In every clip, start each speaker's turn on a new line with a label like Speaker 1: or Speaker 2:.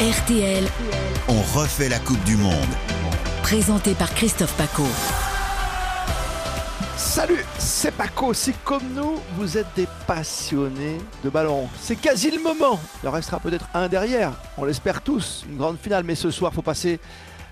Speaker 1: RTL,
Speaker 2: On refait la Coupe du Monde.
Speaker 1: présenté par Christophe Paco.
Speaker 3: Salut, c'est Paco. Si comme nous, vous êtes des passionnés de ballon, c'est quasi le moment. Il en restera peut-être un derrière. On l'espère tous. Une grande finale. Mais ce soir, faut passer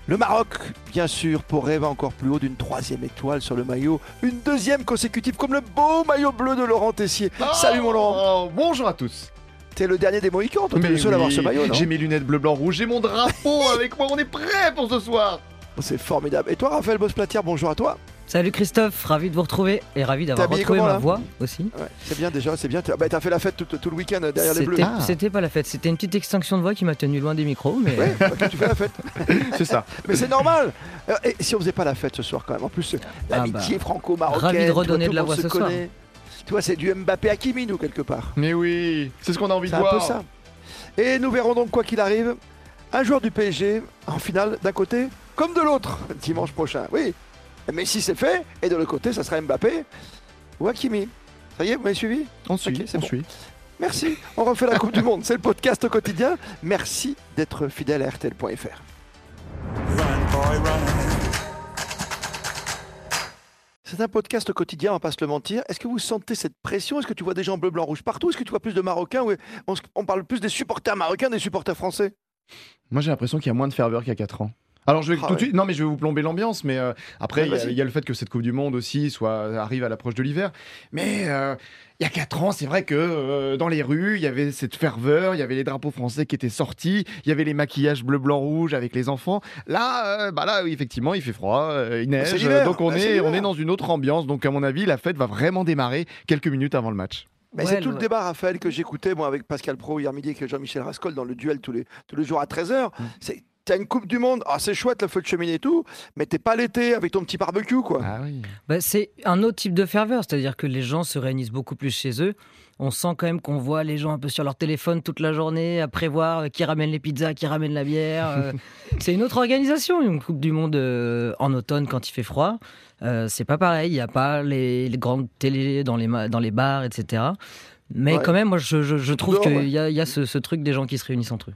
Speaker 3: le Maroc, bien sûr, pour rêver encore plus haut d'une troisième étoile sur le maillot. Une deuxième consécutive, comme le beau maillot bleu de Laurent Tessier. Salut mon Laurent.
Speaker 4: Oh, bonjour à tous.
Speaker 3: T'es le dernier des Mohicans. Toi, t'es
Speaker 4: Mais
Speaker 3: le seul à avoir ce maillot,
Speaker 4: J'ai mes lunettes bleu, blanc, rouge, j'ai mon drapeau avec moi, on est prêt pour ce soir.
Speaker 3: C'est formidable. Et toi, Raphaël Bosplatière, bonjour à toi.
Speaker 5: Salut Christophe, ravi de vous retrouver et ravi d'avoir retrouvé
Speaker 3: comment,
Speaker 5: ma voix aussi.
Speaker 3: Ouais, c'est bien déjà, c'est bien. T'as bah, t'as fait la fête tout, tout le week-end derrière les bleus.
Speaker 5: C'était
Speaker 4: Ah.
Speaker 5: c'était pas la fête, c'était une petite extinction de voix qui m'a tenu loin des micros, mais
Speaker 3: Ouais, ok, tu fais la fête.
Speaker 4: C'est ça.
Speaker 3: Mais c'est normal. Euh, Et si on faisait pas la fête ce soir quand même En plus, l'amitié franco-marocaine.
Speaker 5: ravi de redonner
Speaker 3: tout
Speaker 5: de la voix ce soir.
Speaker 3: connaît. Tu vois, c'est du Mbappé Hakimi, nous, quelque part.
Speaker 4: Mais oui, c'est ce qu'on a envie
Speaker 3: C'est
Speaker 4: de
Speaker 3: un
Speaker 4: voir.
Speaker 3: peu ça. Et nous verrons donc, quoi qu'il arrive, un joueur du PSG en finale d'un côté comme de l'autre, dimanche prochain. Oui. Mais si c'est fait, et de l'autre côté, ça sera Mbappé ou Hakimi. Ça y est, vous m'avez suivi?
Speaker 4: On suit,
Speaker 3: c'est
Speaker 4: on
Speaker 3: bon.
Speaker 4: suit.
Speaker 3: Merci. On refait la Coupe du Monde. C'est le podcast au quotidien. Merci d'être fidèle à RTL.fr. C'est un podcast quotidien, on va pas se le mentir. Est-ce que vous sentez cette pression? Est-ce que tu vois des gens bleu, blanc, rouge partout? Est-ce que tu vois plus de Marocains? On parle plus des supporters marocains des supporters français?
Speaker 4: Moi j'ai l'impression qu'il y a moins de ferveur qu'il y a 4 ans. Alors je vais
Speaker 3: Ah
Speaker 4: tout de
Speaker 3: ouais.
Speaker 4: suite, non mais je vais vous plomber l'ambiance, mais euh, après
Speaker 3: Ouais,
Speaker 4: il y a- y, le fait que cette Coupe du Monde aussi soit arrive à l'approche de l'hiver. Mais euh, il y a 4 ans, c'est vrai que euh, dans les rues, il y avait cette ferveur, il y avait les drapeaux français qui étaient sortis, il y avait les maquillages bleu, blanc, rouge avec les enfants. Là, euh, bah là, oui, effectivement, il fait froid, euh, il
Speaker 3: C'est
Speaker 4: neige, donc on
Speaker 3: Bah,
Speaker 4: est, on est dans une autre ambiance. Donc à mon avis, la fête va vraiment démarrer quelques minutes avant le match.
Speaker 3: Mais
Speaker 5: Ouais,
Speaker 3: c'est tout le débat, Raphaël, que j'écoutais moi avec Pascal Pro hier midi avec Jean-Michel Rascol dans le duel tous les, tous les jours à 13h.
Speaker 4: Mm.
Speaker 3: C'est T'as une Coupe du Monde, ah, c'est chouette le feu de cheminée et tout, mais t'es pas l'été avec ton petit barbecue quoi.
Speaker 4: Ah oui.
Speaker 5: bah, c'est un autre type de ferveur, c'est-à-dire que les gens se réunissent beaucoup plus chez eux. On sent quand même qu'on voit les gens un peu sur leur téléphone toute la journée à prévoir euh, qui ramène les pizzas, qui ramène la bière. euh. c'est une autre organisation, une Coupe du Monde euh, en automne quand il fait froid. Euh, c'est pas pareil, il n'y a pas les, les grandes télés dans les, dans les bars, etc. Mais
Speaker 3: Ouais.
Speaker 5: quand même, moi je, je- je trouve qu'il
Speaker 3: ouais.
Speaker 5: y a, il y a ce, ce truc des gens qui se réunissent entre eux.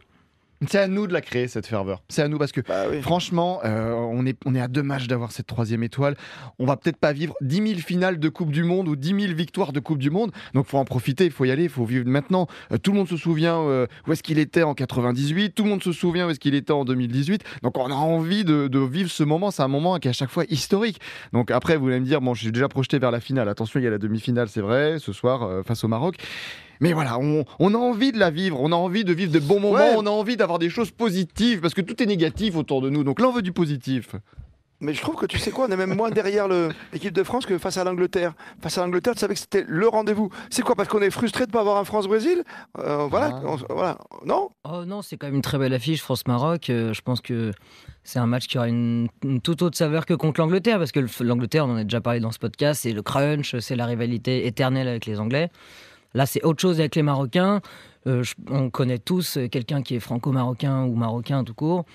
Speaker 4: C'est à nous de la créer cette ferveur. C'est à nous parce que
Speaker 3: Bah oui.
Speaker 4: Franchement, euh, on, est, on est à deux matchs d'avoir cette troisième étoile. On va peut-être pas vivre 10 000 finales de Coupe du Monde ou 10 000 victoires de Coupe du Monde. Donc faut en profiter, il faut y aller, il faut vivre maintenant. Euh, tout le monde se souvient euh, où est-ce qu'il était en 98, tout le monde se souvient où est-ce qu'il était en 2018. Donc on a envie de, de vivre ce moment. C'est un moment qui est à chaque fois historique. Donc après, vous allez me dire, bon, je suis déjà projeté vers la finale. Attention, il y a la demi-finale, c'est vrai, ce soir euh, face au Maroc. Mais voilà, on, on a envie de la vivre, on a envie de vivre de bons moments,
Speaker 3: Ouais.
Speaker 4: on a envie d'avoir des choses positives, parce que tout est négatif autour de nous. Donc là, on veut du positif.
Speaker 3: Mais je trouve que tu sais quoi, on est même moins derrière l'équipe de France que face à l'Angleterre. Face à l'Angleterre, tu savais que c'était le rendez-vous. C'est quoi Parce qu'on est frustré de ne pas avoir un France-Brésil? Euh, Voilà,
Speaker 4: Ah.
Speaker 3: on- voilà. Non?
Speaker 5: Oh non, c'est quand même une très belle affiche, France-Maroc. Euh, je pense que c'est un match qui aura une, une toute autre saveur que contre l'Angleterre, parce que le- l'Angleterre, on en a déjà parlé dans ce podcast, c'est le crunch, c'est la rivalité éternelle avec les Anglais. Là, c'est autre chose avec les Marocains. Euh, on connaît tous euh, quelqu'un qui est franco-marocain ou marocain tout court.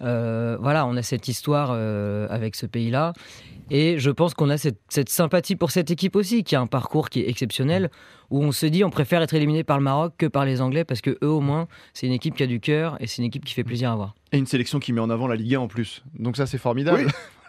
Speaker 5: Euh, voilà, on a cette histoire avec ce pays-là. Et je pense qu'on a cette sympathie pour cette équipe aussi, qui a un parcours qui est exceptionnel, où on se dit on préfère être éliminé par le Maroc que par les Anglais, parce que eux au moins, c'est une équipe qui a du cœur et c'est une équipe qui fait plaisir à voir.
Speaker 4: Et une sélection qui met en avant la Ligue 1 en plus. Donc ça, c'est formidable.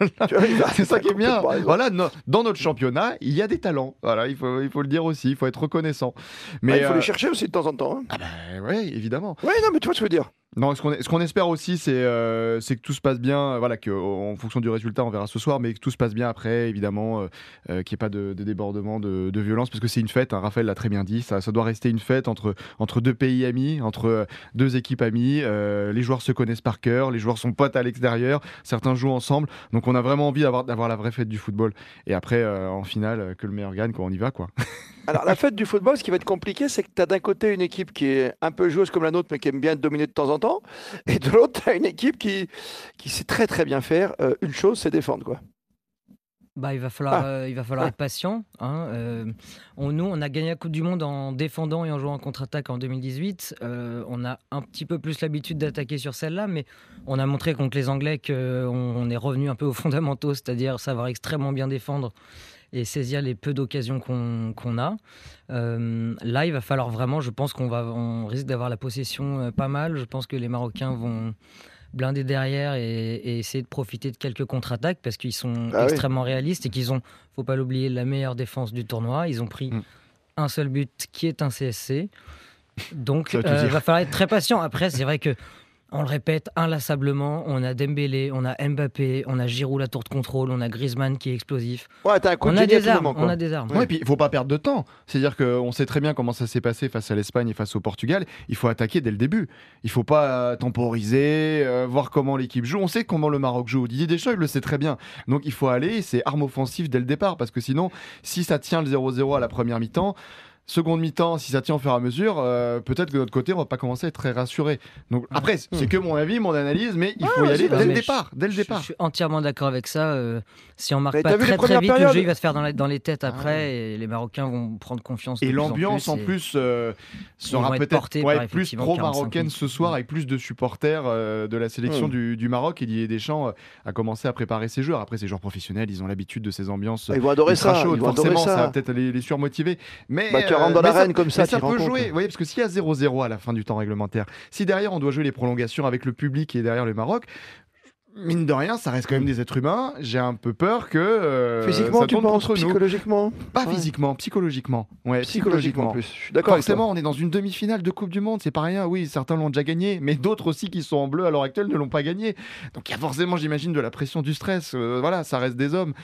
Speaker 4: C'est ça qui est bien. Voilà, no- dans notre championnat, il y a des talents. Voilà, il faut, il faut le dire aussi, il faut être reconnaissant.
Speaker 3: Bah, il faut
Speaker 4: euh,
Speaker 3: les chercher aussi de temps en temps. hein.
Speaker 4: Ah bah ouais, évidemment.
Speaker 3: Oui, non, mais tu vois ce que je veux dire.
Speaker 4: Non, ce qu'on ce qu'on espère aussi, c'est euh, c'est que tout se passe bien. euh, Voilà, que en fonction du résultat, on verra ce soir, mais que tout se passe bien après, évidemment, euh, euh, qu'il n'y ait pas de, de débordement, de, de violence, parce que c'est une fête. hein, Raphaël l'a très bien dit. Ça, ça doit rester une fête entre entre deux pays amis, entre euh, deux équipes amies. euh, les joueurs se connaissent par cœur, les joueurs sont potes à l'extérieur. Certains jouent ensemble, donc on a vraiment envie d'avoir d'avoir la vraie fête du football. Et après, euh, en finale, que le meilleur gagne, quand on y va, quoi.
Speaker 3: Alors, la fête du football, ce qui va être compliqué, c'est que tu as d'un côté une équipe qui est un peu joueuse comme la nôtre, mais qui aime bien dominée de temps en temps. Et de l'autre, tu as une équipe qui, qui sait très très bien faire. une chose, c'est défendre. Quoi.
Speaker 5: Bah, il va falloir,
Speaker 3: Ah.
Speaker 5: euh, il va falloir
Speaker 3: Ah.
Speaker 5: être patient. hein. Euh, on, nous, on a gagné la Coupe du Monde en défendant et en jouant en contre-attaque en 2018. Euh, on a un petit peu plus l'habitude d'attaquer sur celle-là, mais on a montré contre les Anglais qu'on on est revenu un peu aux fondamentaux, c'est-à-dire savoir extrêmement bien défendre et saisir les peu d'occasions qu'on a. Là, il va falloir vraiment, je pense qu'on va, on risque d'avoir la possession pas mal. Je pense que les Marocains vont blinder derrière et, et essayer de profiter de quelques contre-attaques parce qu'ils sont
Speaker 3: Ah oui.
Speaker 5: extrêmement réalistes et qu'ils ont, faut pas l'oublier, la meilleure défense du tournoi. Ils ont pris
Speaker 4: Mm.
Speaker 5: un seul but qui est un CSC. Donc, il
Speaker 4: dire.
Speaker 5: va falloir être très patient. Après, c'est vrai que on le répète inlassablement, on a Dembélé, on a Mbappé, on a Giroud la tour de contrôle, on a Griezmann qui est explosif.
Speaker 3: Ouais, t'as un coup
Speaker 5: On
Speaker 3: de
Speaker 5: a des armes,
Speaker 3: moment,
Speaker 5: on a des armes.
Speaker 4: Ouais, et puis il faut pas perdre de temps. C'est-à-dire qu'on sait très bien comment ça s'est passé face à l'Espagne et face au Portugal. Il faut attaquer dès le début. Il faut pas euh, temporiser, euh, voir comment l'équipe joue. On sait comment le Maroc joue. Didier Deschamps, il le sait très bien. Donc il faut aller, c'est arme offensive dès le départ. Parce que sinon, si ça tient le 0-0 à la première mi-temps, seconde mi-temps, si ça tient au fur et à mesure, euh, peut-être que de notre côté, on va pas commencer à être très rassuré. Donc après, c'est que mon avis, mon analyse, mais il faut y aller dès le départ. Dès le
Speaker 5: Je,
Speaker 4: départ.
Speaker 5: je suis entièrement d'accord avec ça. euh, si on marque
Speaker 3: Mais
Speaker 5: pas
Speaker 3: t'as vu les
Speaker 5: très très
Speaker 3: premières
Speaker 5: vite, le
Speaker 3: périodes
Speaker 5: jeu il va se faire dans, la- dans les têtes après
Speaker 4: Ah
Speaker 5: et les Marocains vont prendre confiance. de
Speaker 4: Et
Speaker 5: plus
Speaker 4: l'ambiance en
Speaker 5: et-
Speaker 4: plus euh, sera
Speaker 5: vont être
Speaker 4: peut-être
Speaker 5: portés
Speaker 4: ouais,
Speaker 5: par,
Speaker 4: plus
Speaker 5: effectivement, 45
Speaker 4: pro-marocaine ce soir avec plus de supporters euh, de la sélection
Speaker 3: Mm.
Speaker 4: du, du Maroc. Et Didier Deschamps euh, a commencé à préparer ses joueurs. Après, ces joueurs professionnels, ils ont l'habitude de ces ambiances
Speaker 3: Ils vont adorer
Speaker 4: ultra
Speaker 3: ça.
Speaker 4: chaudes.
Speaker 3: Ils vont adorer
Speaker 4: Forcément, ça. va peut-être les, les surmotiver. Mais,
Speaker 3: Bah,
Speaker 4: euh,
Speaker 3: rentres dans l'arène comme ça,
Speaker 4: mais ça peut
Speaker 3: compte.
Speaker 4: jouer. Vous voyez, parce que s'il y a 0-0 à la fin du temps réglementaire, si derrière on doit jouer les prolongations avec le public qui est derrière le Maroc, mine de rien, ça reste quand même des êtres humains. J'ai un peu peur que euh,
Speaker 3: Physiquement,
Speaker 4: ça
Speaker 3: tu penses
Speaker 4: contre nous.
Speaker 3: Psychologiquement
Speaker 4: Pas
Speaker 3: Ouais.
Speaker 4: physiquement, psychologiquement. Ouais,
Speaker 3: Psychologiquement en plus. Je suis d'accord.
Speaker 4: Forcément, on est dans une demi-finale de Coupe du Monde, c'est pas rien. Oui, certains l'ont déjà gagné, mais d'autres aussi qui sont en bleu à l'heure actuelle ne l'ont pas gagné. Donc il y a forcément, j'imagine, de la pression, du stress. Euh, voilà, ça reste des hommes.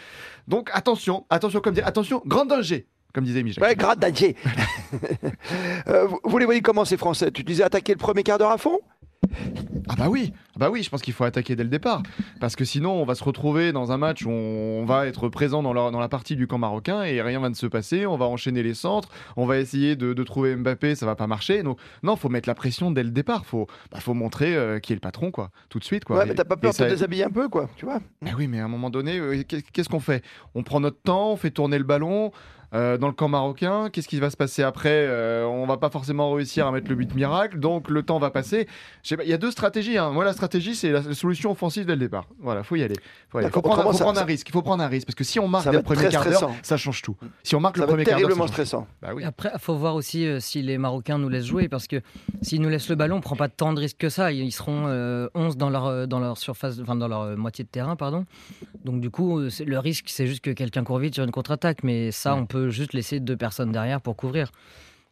Speaker 4: Donc attention, attention, comme dit, attention, grand danger, comme disait Michel.
Speaker 3: Ouais, grade d'Adier. Euh, vous- vous les voyez comment ces Français? Tu disais attaquer le premier quart d'heure à fond?
Speaker 4: Ah bah oui, ah bah oui, je pense qu'il faut attaquer dès le départ, parce que sinon on va se retrouver dans un match où on va être présent dans la, dans la partie du camp marocain et rien va ne se passer. On va enchaîner les centres, on va essayer de, de trouver Mbappé, ça va pas marcher. Donc non, faut mettre la pression dès le départ. Faut, bah, faut montrer euh, qui est le patron, quoi, tout de suite, quoi.
Speaker 3: Ouais,
Speaker 4: Et-
Speaker 3: mais t'as pas peur de
Speaker 4: ça-
Speaker 3: te déshabiller un peu, quoi, tu vois
Speaker 4: Mais oui, mais à un moment donné, euh, qu'est- qu'est-ce qu'on fait? On prend notre temps, on fait tourner le ballon. euh, dans le camp marocain, qu'est-ce qui va se passer après? Euh, On va pas forcément réussir à mettre le but miracle, donc le temps va passer. Il y a deux stratégies. Hein. Moi, la stratégie, c'est la solution offensive dès le départ. Voilà, faut y aller. Faut, y aller.
Speaker 3: D'accord,
Speaker 4: Faut prendre,
Speaker 3: autrement,
Speaker 4: faut
Speaker 3: ça-
Speaker 4: prendre un risque. Il faut prendre un risque parce que si on marque le premier quart d'heure, ça change tout. Si on marque
Speaker 3: Ça
Speaker 4: le premier quart d'heure,
Speaker 3: terriblement stressant.
Speaker 4: Bah oui.
Speaker 5: Après, il faut voir aussi euh, si les Marocains nous laissent jouer, parce que s'ils nous laissent le ballon, on prend pas tant de risques que ça. Ils seront euh, 11 dans leur, euh, dans leur surface, enfin dans leur euh, moitié de terrain, pardon. Donc du coup, euh, le risque, c'est juste que quelqu'un court vite sur une contre-attaque, mais ça,
Speaker 4: Ouais.
Speaker 5: on peut juste laisser deux personnes derrière pour couvrir.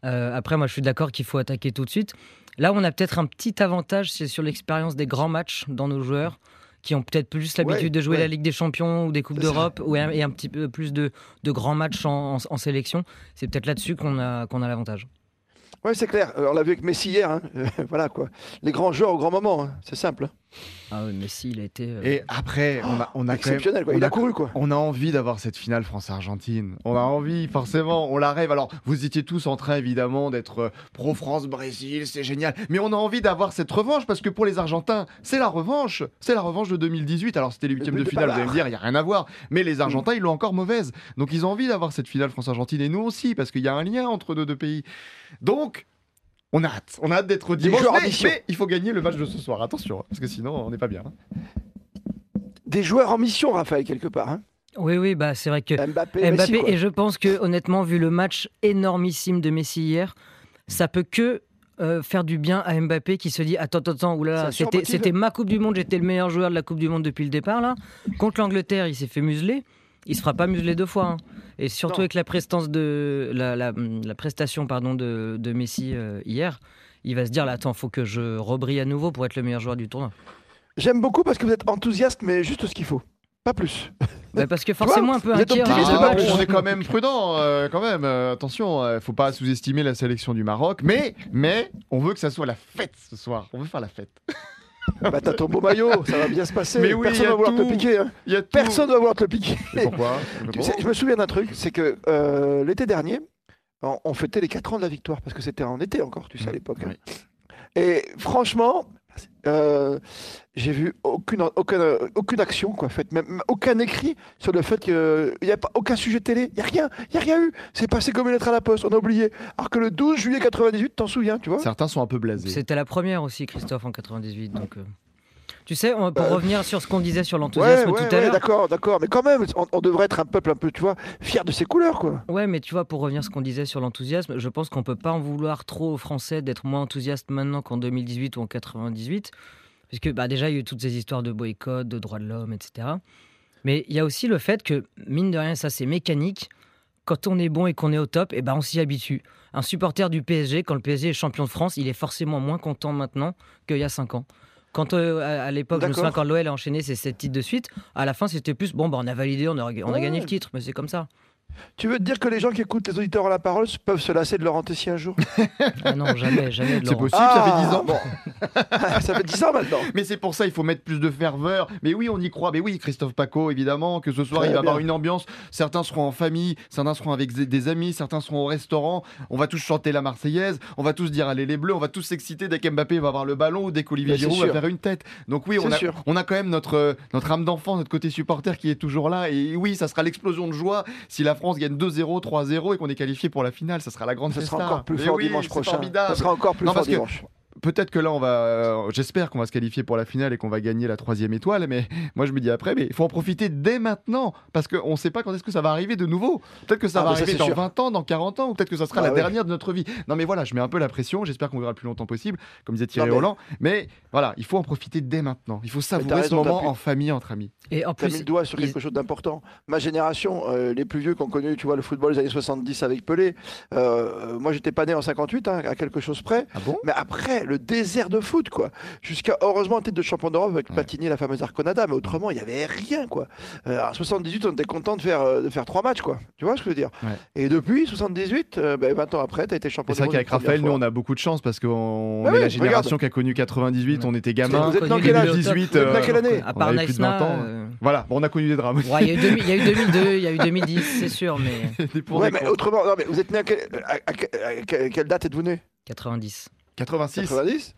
Speaker 5: Euh, après, moi, je suis d'accord qu'il faut attaquer tout de suite. Là, on a peut-être un petit avantage, c'est sur l'expérience des grands matchs dans nos joueurs qui ont peut-être plus l'habitude
Speaker 3: Ouais,
Speaker 5: de jouer
Speaker 3: ouais.
Speaker 5: la Ligue des Champions ou des Coupes d'Europe ou un- et un petit peu plus de, de grands matchs en, en- en sélection. C'est peut-être là-dessus qu'on a, qu'on a l'avantage.
Speaker 3: Ouais, c'est clair. Euh, on l'a vu avec Messi hier. hein. Voilà, quoi. Les grands joueurs au grand moment. hein. C'est simple.
Speaker 5: Ah oui, Messi, il a été. euh,
Speaker 4: Et après, on a, on a quand même,
Speaker 3: Exceptionnel, quoi.
Speaker 4: on
Speaker 3: Il a
Speaker 4: a-
Speaker 3: couru, quoi.
Speaker 4: On a envie d'avoir cette finale France-Argentine. On a envie, forcément, on la rêve. Alors, vous étiez tous en train, évidemment, d'être euh, pro-France-Brésil, c'est génial. Mais on a envie d'avoir cette revanche parce que pour les Argentins, c'est la revanche. C'est la revanche de 2018. Alors, c'était les huitièmes
Speaker 3: but
Speaker 4: de finale, vous allez me dire, il n'y a rien à voir. Mais les Argentins, ils l'ont encore mauvaise. Donc, ils ont envie d'avoir cette finale France-Argentine et nous aussi parce qu'il y a un lien entre nos deux pays. Donc, on a hâte. On a hâte d'être dimanche. Mais, il faut gagner le match de ce soir. Attention, hein, parce que sinon, on n'est pas bien. hein.
Speaker 3: Des joueurs en mission, Raphaël, quelque part. hein.
Speaker 5: Oui, oui, bah, c'est vrai que
Speaker 3: Mbappé,
Speaker 5: et je pense que honnêtement, vu le match énormissime de Messi hier, ça peut que euh, faire du bien à Mbappé qui se dit attends, attends, attends, c'était ma Coupe du Monde, j'étais le meilleur joueur de la Coupe du Monde depuis le départ là. Contre l'Angleterre, il s'est fait museler. Il se fera pas museler deux fois. hein. Et surtout
Speaker 3: Non.
Speaker 5: avec la prestance de la, la- la prestation pardon de, de Messi euh, hier, il va se dire là attends, faut que je rebrille à nouveau pour être le meilleur joueur du tournoi.
Speaker 3: J'aime beaucoup parce que vous êtes enthousiaste, mais juste ce qu'il faut. Pas plus.
Speaker 5: Bah, parce que forcément un peu inquiet.
Speaker 4: Ah,
Speaker 3: plus.
Speaker 4: on est quand même prudent, euh, quand même. Euh, attention, euh, faut pas sous-estimer la sélection du Maroc, mais, mais on veut que ça soit la fête ce soir. On veut faire la fête.
Speaker 3: bah, t'as ton beau maillot, ça va bien se passer.
Speaker 4: Mais oui,
Speaker 3: Personne
Speaker 4: y a
Speaker 3: va vouloir te le piquer. hein.
Speaker 4: Il y a.
Speaker 3: Personne va vouloir te le piquer.
Speaker 4: Pourquoi?
Speaker 3: Tu sais, je me souviens d'un truc, c'est que euh, l'été dernier, on, on fêtait les 4 ans de la victoire, parce que c'était en été encore, tu sais, à l'époque. hein.
Speaker 4: Oui.
Speaker 3: Et franchement, Euh, j'ai vu aucune, aucune, aucune action, quoi, faite, même aucun écrit sur le fait qu'il n'y a pas aucun sujet télé, il n'y a rien, il n'y a rien eu. C'est passé comme une lettre à la poste, on a oublié. Alors que le 12 juillet 98, t'en souviens, tu vois?
Speaker 4: Certains sont un peu blasés.
Speaker 5: C'était la première aussi, Christophe, en 98. Donc, euh, Tu sais, on, pour
Speaker 3: Euh,
Speaker 5: revenir sur ce qu'on disait sur l'enthousiasme
Speaker 3: ouais,
Speaker 5: tout à l'heure.
Speaker 3: d'accord, d'accord. Mais quand même, on, on devrait être un peuple un peu, tu vois, fier de ses couleurs, quoi.
Speaker 5: Ouais, mais tu vois, pour revenir à ce qu'on disait sur l'enthousiasme, je pense qu'on peut pas en vouloir trop aux Français d'être moins enthousiastes maintenant qu'en 2018 ou en 98. Puisque bah, déjà, il y a eu toutes ces histoires de boycott, de droits de l'homme, etc. Mais il y a aussi le fait que, mine de rien, ça c'est mécanique. Quand on est bon et qu'on est au top, et ben on s'y habitue. Un supporter du PSG, quand le PSG est champion de France, il est forcément moins content maintenant qu'il y a 5 ans. Quand euh, à, l'époque, je me souviens quand l'OL a enchaîné ses 7 titres de suite, à la fin c'était plus bon, bah, on a validé, on a, on a
Speaker 3: Ouais.
Speaker 5: gagné le titre, mais c'est comme ça.
Speaker 3: Tu veux te dire que les gens qui écoutent les auditeurs à la parole peuvent se lasser de Laurent Tessier un jour?
Speaker 5: Ah non, jamais, jamais de
Speaker 4: C'est possible, ça fait 10 ans.
Speaker 3: bon. ça fait 10 ans maintenant.
Speaker 4: Mais c'est pour ça, il faut mettre plus de ferveur. Mais oui, on y croit. Mais oui, Christophe Paco, évidemment, que ce soir,
Speaker 3: Très
Speaker 4: il va y avoir une ambiance. Certains seront en famille, certains seront avec des amis, certains seront au restaurant. On va tous chanter la Marseillaise, on va tous dire allez les Bleus, on va tous s'exciter dès qu'Mbappé va avoir le ballon ou dès qu'Olivier
Speaker 3: c'est
Speaker 4: Giroud va faire une tête. Donc oui, on a,
Speaker 3: sûr.
Speaker 4: on a quand même notre, euh, notre âme d'enfant, notre côté supporter qui est toujours là. Et oui, ça sera l'explosion de joie si la France gagne 2-0, 3-0 et qu'on est qualifié pour la finale. Ça sera la grande
Speaker 3: Ça sera encore plus fort dimanche prochain. Ça sera encore plus fort dimanche.
Speaker 4: Peut-être que là, on va. euh, J'espère qu'on va se qualifier pour la finale et qu'on va gagner la troisième étoile. Mais moi, je me dis après, mais il faut en profiter dès maintenant parce qu'on ne sait pas quand est-ce que ça va arriver de nouveau. Peut-être que ça
Speaker 3: Ah,
Speaker 4: va
Speaker 3: ça,
Speaker 4: arriver dans
Speaker 3: sûr.
Speaker 4: 20 ans, dans 40 ans, ou peut-être que ça sera
Speaker 3: Bah
Speaker 4: la
Speaker 3: ouais.
Speaker 4: dernière de notre vie. Non, mais voilà, je mets un peu la pression. J'espère qu'on verra le plus longtemps possible, comme disait Thierry
Speaker 3: Non, mais-
Speaker 4: Roland. Mais voilà, il faut en profiter dès maintenant. Il faut savourer
Speaker 3: raison,
Speaker 4: ce moment
Speaker 3: pu-
Speaker 4: en famille, entre amis.
Speaker 5: Et en
Speaker 3: as mis
Speaker 5: plus,
Speaker 3: le doigt sur quelque chose d'important. Ma génération, euh, les plus vieux qui ont connu, tu vois, le football des années 70 avec Pelé. euh, moi, j'étais pas né en 58, hein, à quelque chose près.
Speaker 4: Ah bon?
Speaker 3: Mais après, le désert de foot, quoi. Jusqu'à, heureusement, titre de champion d'Europe avec
Speaker 4: Ouais.
Speaker 3: Platini la fameuse Arconada. Mais autrement, il y avait rien, quoi. Euh, en 78, on était content de faire, euh, de faire trois matchs, quoi. Tu vois ce que je veux dire?
Speaker 4: Ouais.
Speaker 3: Et depuis 78, euh, ben, 20 ans après, tu as été champion
Speaker 4: C'est vrai qu'avec Raphaël, nous, on a beaucoup de chance parce qu'on
Speaker 3: Bah
Speaker 4: est
Speaker 3: oui,
Speaker 4: la
Speaker 3: regarde.
Speaker 4: génération qui a connu 98, on était gamins.
Speaker 3: Vous êtes dans
Speaker 5: connu
Speaker 3: quel
Speaker 5: les
Speaker 3: âge
Speaker 5: Bleus au top.
Speaker 4: 18,
Speaker 3: Vous êtes dans
Speaker 4: euh,
Speaker 3: quelle année
Speaker 5: À
Speaker 4: On
Speaker 5: part
Speaker 4: avait plus de 20
Speaker 5: Naïsna,
Speaker 4: ans.
Speaker 5: euh,
Speaker 4: Voilà, bon, on a connu des drames.
Speaker 5: ouais, il y, a eu 2000 il y a eu 2002, il y a eu 2010, c'est sûr, mais
Speaker 3: mais autrement, non, mais vous êtes né à, quel- à- à- à- à quelle date êtes-vous né?
Speaker 5: 90.
Speaker 4: 86.
Speaker 3: 90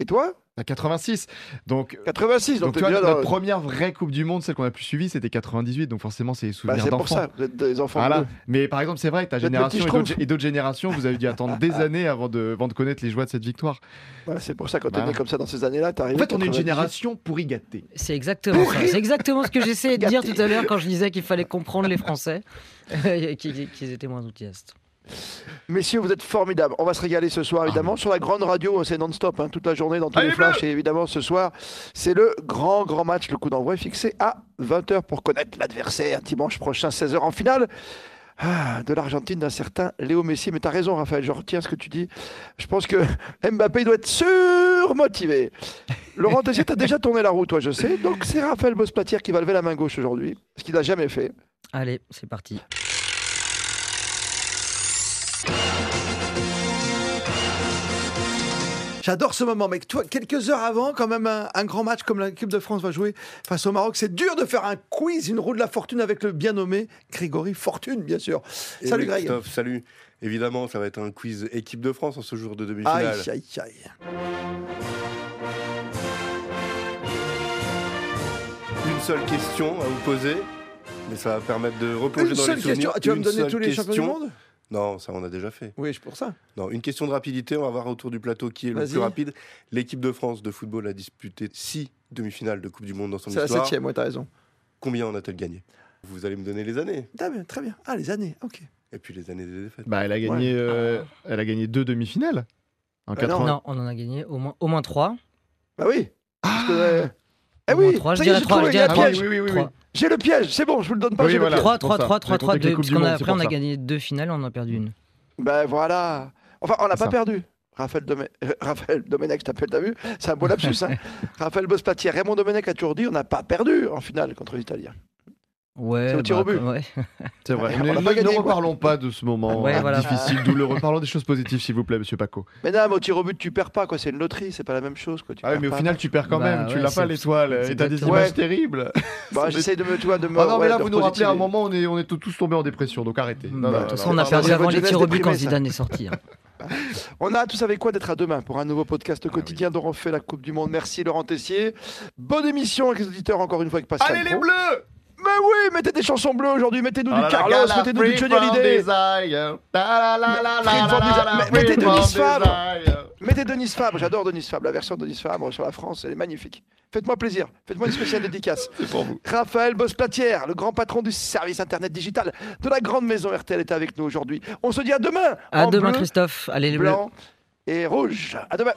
Speaker 3: Et toi?
Speaker 4: À 86. Donc,
Speaker 3: 86, donc,
Speaker 4: donc tu vois,
Speaker 3: déjà dans-
Speaker 4: notre première vraie Coupe du Monde, celle qu'on a plus suivie, c'était 98. Donc forcément, c'est
Speaker 3: Bah,
Speaker 4: souvenirs
Speaker 3: c'est pour
Speaker 4: d'enfants.
Speaker 3: ça, vous êtes des enfants
Speaker 4: Voilà. Mais par exemple, c'est vrai que ta génération et d'autres, générations, vous avez dû attendre des années avant de, avant de connaître les joies de cette victoire.
Speaker 3: Voilà, c'est pour ça, quand t'es
Speaker 4: Voilà.
Speaker 3: né comme ça dans ces années-là, t'es
Speaker 4: En fait, on est une
Speaker 3: 98.
Speaker 4: génération pour y gâter.
Speaker 5: C'est exactement ça. C'est exactement ce que j'essayais de dire tout à l'heure quand je disais qu'il fallait comprendre les Français, qu'ils étaient moins enthousiastes.
Speaker 3: Messieurs, vous êtes formidables. On va se régaler ce soir, évidemment. Sur la grande radio, c'est non-stop, hein, toute la journée, dans tous
Speaker 4: Allez,
Speaker 3: les flashs. Et évidemment, ce soir, c'est le grand, grand match. Le coup d'envoi est fixé à 20h pour connaître l'adversaire dimanche prochain, 16h en finale. Ah, de l'Argentine d'un certain Léo Messi. Mais tu as raison, Raphaël, je retiens ce que tu dis. Je pense que Mbappé doit être surmotivé. Laurent Tessier, tu as déjà tourné la roue, toi, je sais. Donc, c'est Raphaël Bosplatière qui va lever la main gauche aujourd'hui, ce qu'il n'a jamais fait.
Speaker 5: Allez, c'est parti.
Speaker 3: J'adore ce moment, mec. Toi, quelques heures avant, quand même, un, un grand match comme l'équipe de France va jouer face au Maroc. C'est dur de faire un quiz, une roue de la fortune avec le bien nommé Grégory Fortune, bien sûr.
Speaker 6: Et
Speaker 3: Salut Greg.
Speaker 6: Christophe, salut. Évidemment, ça va être un quiz équipe de France en ce jour de
Speaker 3: Aïe,
Speaker 6: demi-finale.
Speaker 3: aïe, aïe.
Speaker 6: Une seule question à vous poser, mais ça va permettre de replonger
Speaker 3: Une
Speaker 6: dans
Speaker 3: seule
Speaker 6: les souvenirs.
Speaker 3: question. Tu vas me donner tous les champions du monde?
Speaker 6: Non, ça on a déjà fait.
Speaker 3: Oui, c'est pour ça.
Speaker 6: Non, une question de rapidité. On va voir autour du plateau qui est le plus rapide. L'équipe de France de football a disputé six demi-finales de Coupe du Monde dans son
Speaker 3: C'est la
Speaker 6: histoire.
Speaker 3: septième, ouais, t'as raison.
Speaker 6: Combien en a-t-elle gagné? Vous allez me donner les années
Speaker 3: Très bien, très bien. Ah, les années, ok.
Speaker 6: et puis les années des défaites.
Speaker 4: Bah, elle a gagné, euh, elle a gagné deux demi-finales. En
Speaker 3: Bah non.
Speaker 4: 80.
Speaker 5: Non, on en a gagné au moins, au moins 3.
Speaker 3: Bah oui. Euh, Eh oui,
Speaker 5: trois, je dirais je
Speaker 4: oui, oui, oui, oui.
Speaker 3: J'ai le piège, c'est bon, je vous le donne pas,
Speaker 4: Oui,
Speaker 3: j'ai
Speaker 4: voilà.
Speaker 3: le piège.
Speaker 5: 3,
Speaker 4: c'est pour
Speaker 5: 3,
Speaker 4: ça.
Speaker 5: 3,
Speaker 4: On
Speaker 5: 3,
Speaker 4: a
Speaker 5: 3,
Speaker 4: compté les
Speaker 5: 2.
Speaker 4: Coupes
Speaker 5: Parce qu'on a- après, on a gagné deux finales, on en a perdu une.
Speaker 3: Ben voilà. Enfin, on n'a pas
Speaker 4: ça.
Speaker 3: perdu. Raphaël, Domé... euh, Raphaël Domenech, je t'appelle, t'as vu C'est un beau lapsus. Hein Raphaël Bosplatier, Raymond Domenech a toujours dit on n'a pas perdu en finale contre les Italiens.
Speaker 5: Ouais,
Speaker 3: C'est au tir au but.
Speaker 5: ouais.
Speaker 4: C'est vrai. Ne, reparlons pas de ce moment
Speaker 5: Ouais, voilà.
Speaker 4: difficile. D'où le reparlons des choses positives, s'il vous plaît, monsieur Paco.
Speaker 3: Mais non, mais au tir au but, tu perds pas, quoi. C'est une loterie, c'est pas la même chose, quoi. Tu
Speaker 4: Ah mais au
Speaker 3: pas.
Speaker 4: final, tu perds quand
Speaker 5: Bah
Speaker 4: même. Tu l'as pas l'étoile. Et t'as des images
Speaker 3: Ouais.
Speaker 4: terribles.
Speaker 3: Bah, j'essaie de me, tu vois, de me.
Speaker 4: Ah non, mais là, vous nous rappelez à un moment, on est, on est tous tombés en dépression, donc arrêtez.
Speaker 5: Bah, De toute façon, on a perdu avant les tirs au but quand. Zidane est sorti.
Speaker 3: On a tous avec quoi d'être à demain pour un nouveau podcast quotidien dont on fait la Coupe du Monde. Merci Laurent Tessier. Bonne émission avec les auditeurs encore une fois avec Pascal.
Speaker 4: Allez les bleus
Speaker 3: Mais oui, mettez des chansons bleues aujourd'hui, mettez-nous
Speaker 4: Ah
Speaker 3: du
Speaker 4: là,
Speaker 3: Carlos, mettez-nous du Johnny Hallyday. mettez Denis Fabre. Mettez Denis Fabre, j'adore Denis Fabre, la version de Denis Fabre sur la France, elle est magnifique. Faites-moi plaisir, faites-moi une spéciale dédicace.
Speaker 4: C'est pour vous.
Speaker 3: Raphaël Bosplatière, le grand patron du service internet digital de la grande maison RTL, est avec nous aujourd'hui. On se dit à demain
Speaker 5: À
Speaker 3: en
Speaker 5: demain,
Speaker 3: bleu,
Speaker 5: Christophe. Allez les bleus.
Speaker 3: blanc et rouge. À demain.